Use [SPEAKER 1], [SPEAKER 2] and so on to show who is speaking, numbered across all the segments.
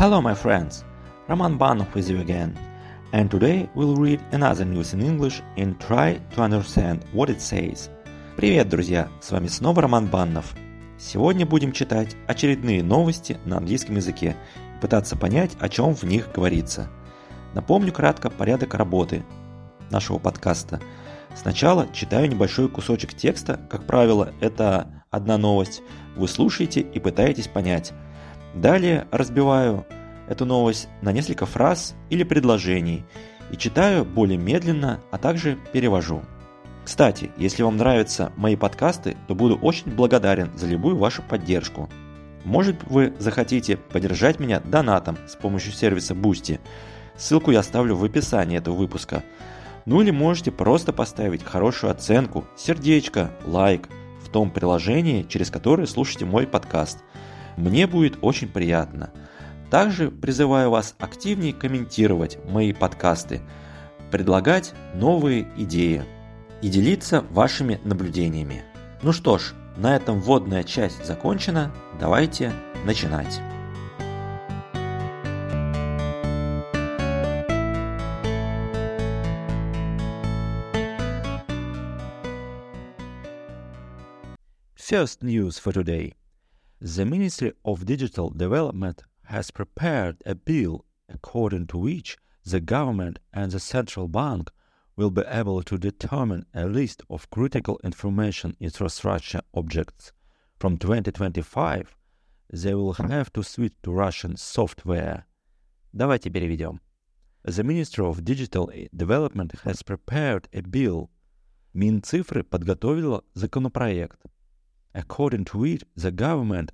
[SPEAKER 1] Hello, my friends! Roman Banov with you again, and today we'll read another news in English and try to understand what it says. Привет, друзья! С вами снова Роман Баннов. Сегодня будем читать очередные новости на английском языке и пытаться понять, о чем в них говорится. Напомню кратко порядок работы нашего подкаста. Сначала читаю небольшой кусочек текста, как правило, это одна новость. Вы слушаете и пытаетесь понять – Далее разбиваю эту новость на несколько фраз или предложений и читаю более медленно, а также перевожу. Кстати, если вам нравятся мои подкасты, то буду очень благодарен за любую вашу поддержку. Может вы захотите поддержать меня донатом с помощью сервиса Boosty. Ссылку я оставлю в описании этого выпуска. Ну или можете просто поставить хорошую оценку, сердечко, лайк в том приложении, через которое слушаете мой подкаст – мне будет очень приятно. Также призываю вас активнее комментировать мои подкасты, предлагать новые идеи и делиться вашими наблюдениями. Ну что ж, на этом вводная часть закончена. Давайте начинать. First news for today. The Ministry of Digital Development has prepared a bill according to which the government and the central bank will be able to determine a list of critical information infrastructure objects. From 2025 they will have to switch to Russian software. Давайте переведем. The Ministry of Digital Development has prepared a bill. Минцифры подготовила законопроект according to which the government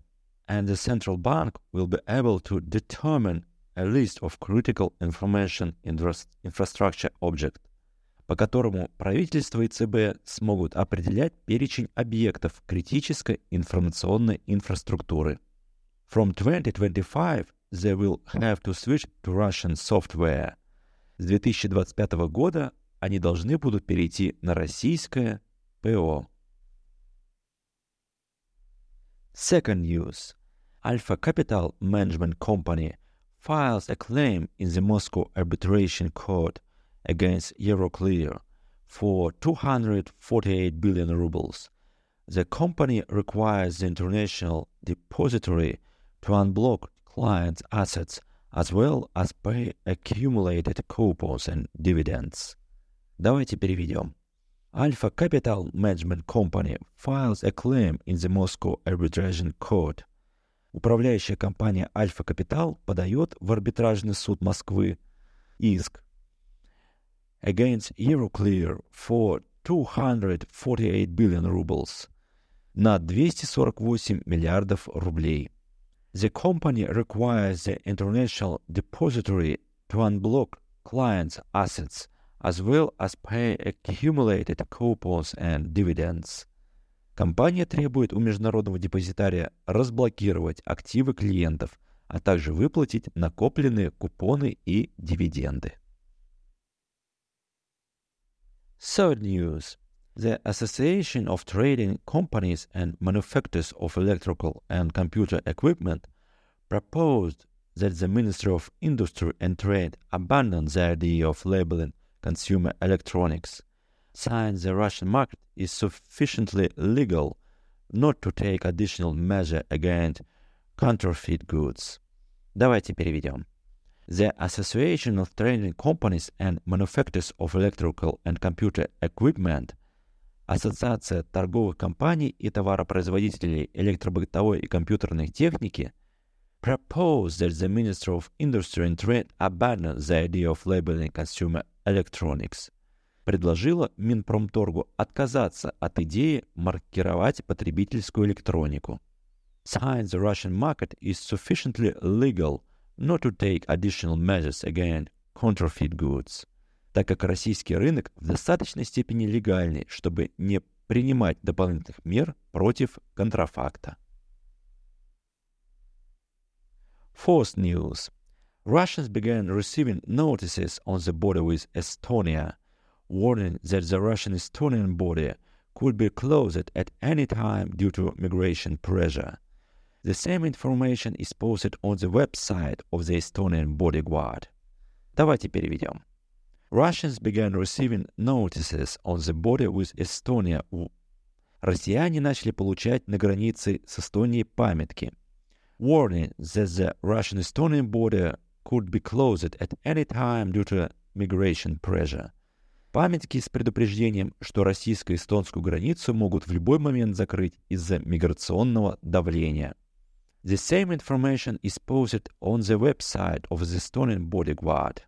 [SPEAKER 1] and the central bank will be able to determine a list of critical information infrastructure object, по которому правительство и ЦБ смогут определять перечень объектов критической информационной инфраструктуры. From 2025 they will have to switch to Russian software. С 2025 года они должны будут перейти на российское ПО. Second news Alfa Capital Management Company files a claim in the Moscow Arbitration Court against Euroclear for 248 billion rubles. The company requires the international depository to unblock clients' assets as well as pay accumulated coupons and dividends. Давайте переведем. Alfa Capital Management Company files a claim in the Moscow Arbitration Court. Управляющая компания Alfa Capital подает в арбитражный суд Москвы иск against Euroclear for 248 billion rubles на 248 миллиардов рублей. The company requires the International Depository to unblock clients' assets – as well as pay accumulated coupons and dividends. Компания требует у международного депозитария разблокировать активы клиентов, а также выплатить накопленные купоны и дивиденды. Third news. The Association of Trading Companies and Manufacturers of Electrical and Computer Equipment proposed that the Ministry of Industry and Trade abandon the idea of labeling consumer electronics. Since the Russian market is sufficiently legal not to take additional measure against counterfeit goods. Давайте переведем. The Association of Trading Companies and Manufacturers of Electrical and Computer Equipment Ассоциация торговых компаний и товаропроизводителей электробытовой и компьютерной техники proposed that the Ministry of Industry and Trade abandon the idea of labeling consumer Electronics предложила Минпромторгу отказаться от идеи маркировать потребительскую электронику. Since the Russian market is sufficiently legal not to take additional measures against counterfeit goods, так как российский рынок в достаточной степени легальный, чтобы не принимать дополнительных мер против контрафакта. Fourth news. Russians began receiving notices on the border with Estonia, warning that the Russian-Estonian border could be closed at any time due to migration pressure. The same information is posted on the website of the Estonian bodyguard. Давайте переведем. Russians began receiving notices on the border with Estonia. Россияне начали получать на границе с Эстонией памятки. Warning that the Russian-Estonian border could be closed at any time due to migration pressure. Памятки с предупреждением, что российско-эстонскую границу могут в любой момент закрыть из-за миграционного давления. The same information is posted on the website of the Estonian Bodyguard.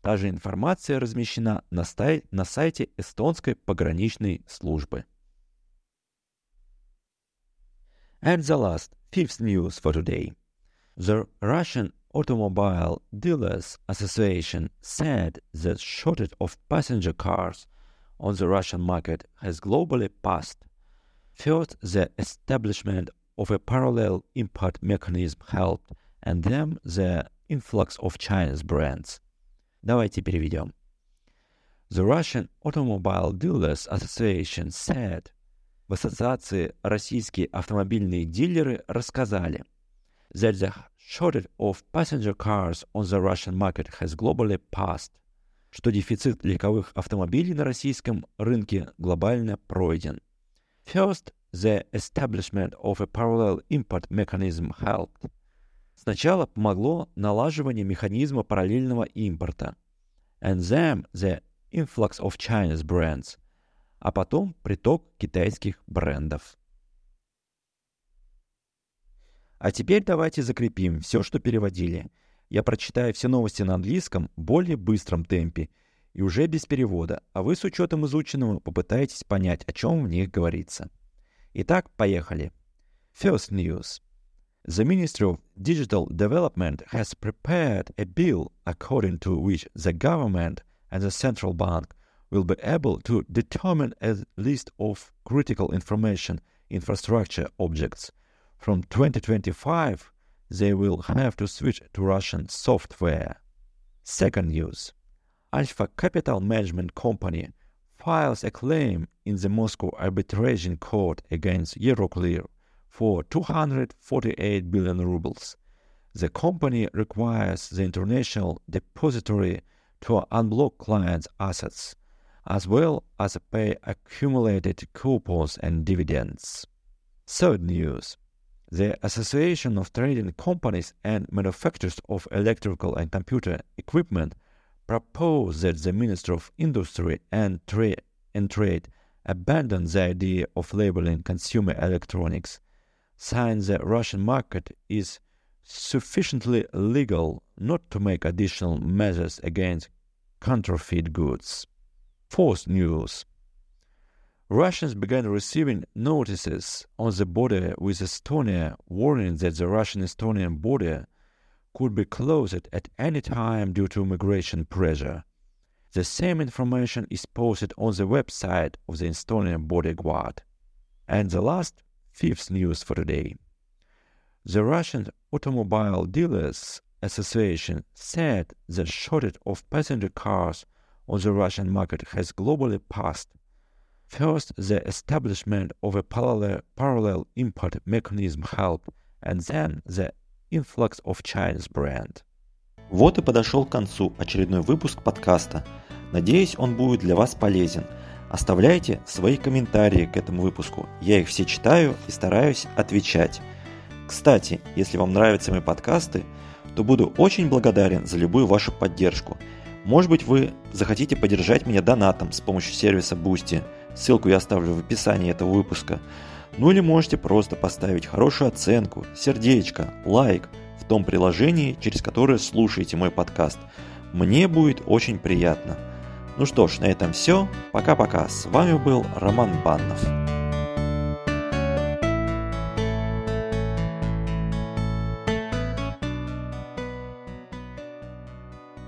[SPEAKER 1] Та же информация размещена на, стай- на сайте эстонской пограничной службы. And the last, fifth news for today. The Russian Automobile Dealers Association said that shortage of passenger cars on the Russian market has globally passed. First, the establishment of a parallel import mechanism helped, and then the influx of Chinese brands. Давайте переведем. The Russian Automobile Dealers Association said, в ассоциации российские автомобильные дилеры рассказали, that the shortage of passenger cars on the Russian market has globally passed, что дефицит легковых автомобилей на российском рынке глобально пройден. First, the establishment of a parallel import mechanism helped. Сначала помогло налаживание механизма параллельного импорта. And then the influx of Chinese brands. А потом приток китайских брендов. А теперь давайте закрепим все, что переводили. Я прочитаю все новости на английском в более быстром темпе и уже без перевода, а вы с учетом изученного попытаетесь понять, о чем в них говорится. Итак, поехали. First news. The Ministry of Digital Development has prepared a bill according to which the government and the central bank will be able to determine a list of critical information infrastructure objects From 2025, they will have to switch to Russian software. Second news. Alfa Capital Management Company files a claim in the Moscow Arbitration Court against Euroclear for 248 billion rubles. The company requires the International Depository to unblock clients' assets, as well as pay accumulated coupons and dividends. Third news. The Association of Trading Companies and Manufacturers of Electrical and Computer Equipment proposed that the Minister of Industry and, Tra- and Trade abandon the idea of labeling consumer electronics, since the Russian market is sufficiently legal not to make additional measures against counterfeit goods. Fourth news Russians began receiving notices on the border with Estonia warning that the Russian Estonian border could be closed at any time due to migration pressure. The same information is posted on the website of the Estonian border guard. And the last, fifth news for today. The Russian Automobile Dealers Association said the shortage of passenger cars on the Russian market has globally passed First, the establishment of a parallel, parallel import mechanism helped, and then the influx of Chinese brand. Вот и подошел к концу очередной выпуск подкаста. Надеюсь, он будет для вас полезен. Оставляйте свои комментарии к этому выпуску. Я их все читаю и стараюсь отвечать. Кстати, если вам нравятся мои подкасты, то буду очень благодарен за любую вашу поддержку. Может быть, вы захотите поддержать меня донатом с помощью сервиса Boosty – Ссылку я оставлю в описании этого выпуска. Ну или можете просто поставить хорошую оценку, сердечко, лайк в том приложении, через которое слушаете мой подкаст. Мне будет очень приятно. Ну что ж, на этом все. Пока-пока. С вами был Роман Баннов.